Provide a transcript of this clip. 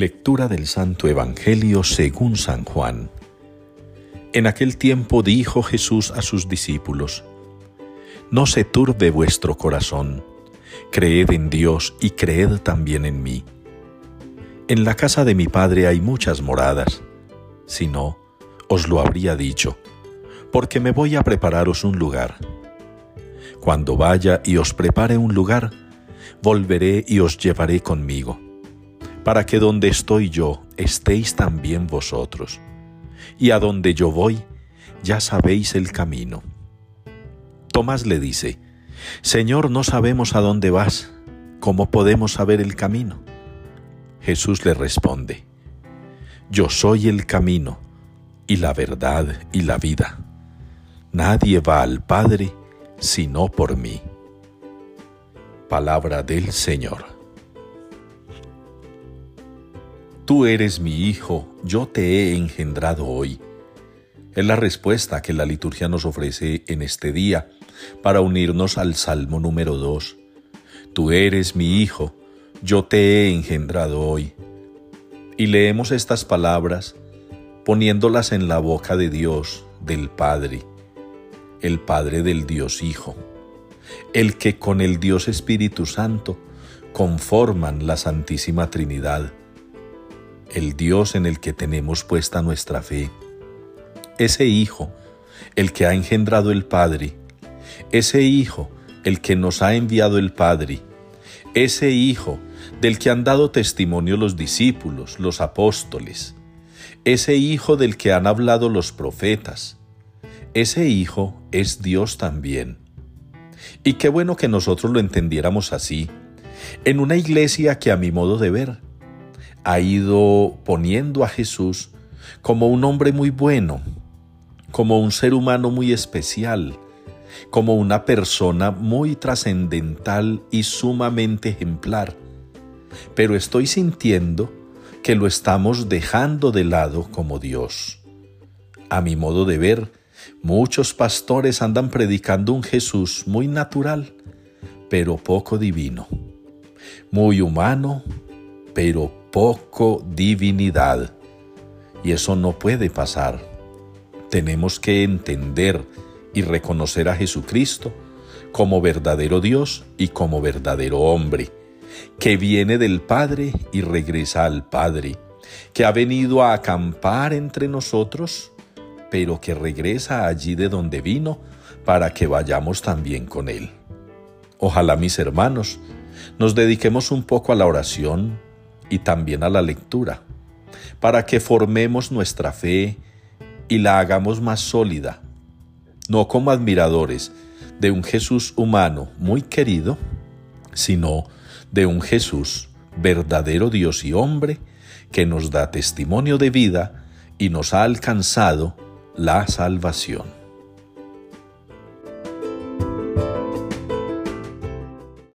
Lectura del Santo Evangelio según San Juan. En aquel tiempo dijo Jesús a sus discípulos, No se turbe vuestro corazón, creed en Dios y creed también en mí. En la casa de mi Padre hay muchas moradas, si no, os lo habría dicho, porque me voy a prepararos un lugar. Cuando vaya y os prepare un lugar, volveré y os llevaré conmigo para que donde estoy yo estéis también vosotros. Y a donde yo voy, ya sabéis el camino. Tomás le dice, Señor, no sabemos a dónde vas, ¿cómo podemos saber el camino? Jesús le responde, Yo soy el camino, y la verdad y la vida. Nadie va al Padre sino por mí. Palabra del Señor. Tú eres mi Hijo, yo te he engendrado hoy. Es la respuesta que la liturgia nos ofrece en este día para unirnos al Salmo número 2. Tú eres mi Hijo, yo te he engendrado hoy. Y leemos estas palabras poniéndolas en la boca de Dios, del Padre, el Padre del Dios Hijo, el que con el Dios Espíritu Santo conforman la Santísima Trinidad el Dios en el que tenemos puesta nuestra fe, ese Hijo, el que ha engendrado el Padre, ese Hijo, el que nos ha enviado el Padre, ese Hijo del que han dado testimonio los discípulos, los apóstoles, ese Hijo del que han hablado los profetas, ese Hijo es Dios también. Y qué bueno que nosotros lo entendiéramos así, en una iglesia que a mi modo de ver, ha ido poniendo a Jesús como un hombre muy bueno, como un ser humano muy especial, como una persona muy trascendental y sumamente ejemplar. Pero estoy sintiendo que lo estamos dejando de lado como Dios. A mi modo de ver, muchos pastores andan predicando un Jesús muy natural, pero poco divino, muy humano, pero poco divinidad. Y eso no puede pasar. Tenemos que entender y reconocer a Jesucristo como verdadero Dios y como verdadero hombre, que viene del Padre y regresa al Padre, que ha venido a acampar entre nosotros, pero que regresa allí de donde vino para que vayamos también con Él. Ojalá mis hermanos nos dediquemos un poco a la oración, y también a la lectura, para que formemos nuestra fe y la hagamos más sólida, no como admiradores de un Jesús humano muy querido, sino de un Jesús verdadero Dios y hombre que nos da testimonio de vida y nos ha alcanzado la salvación.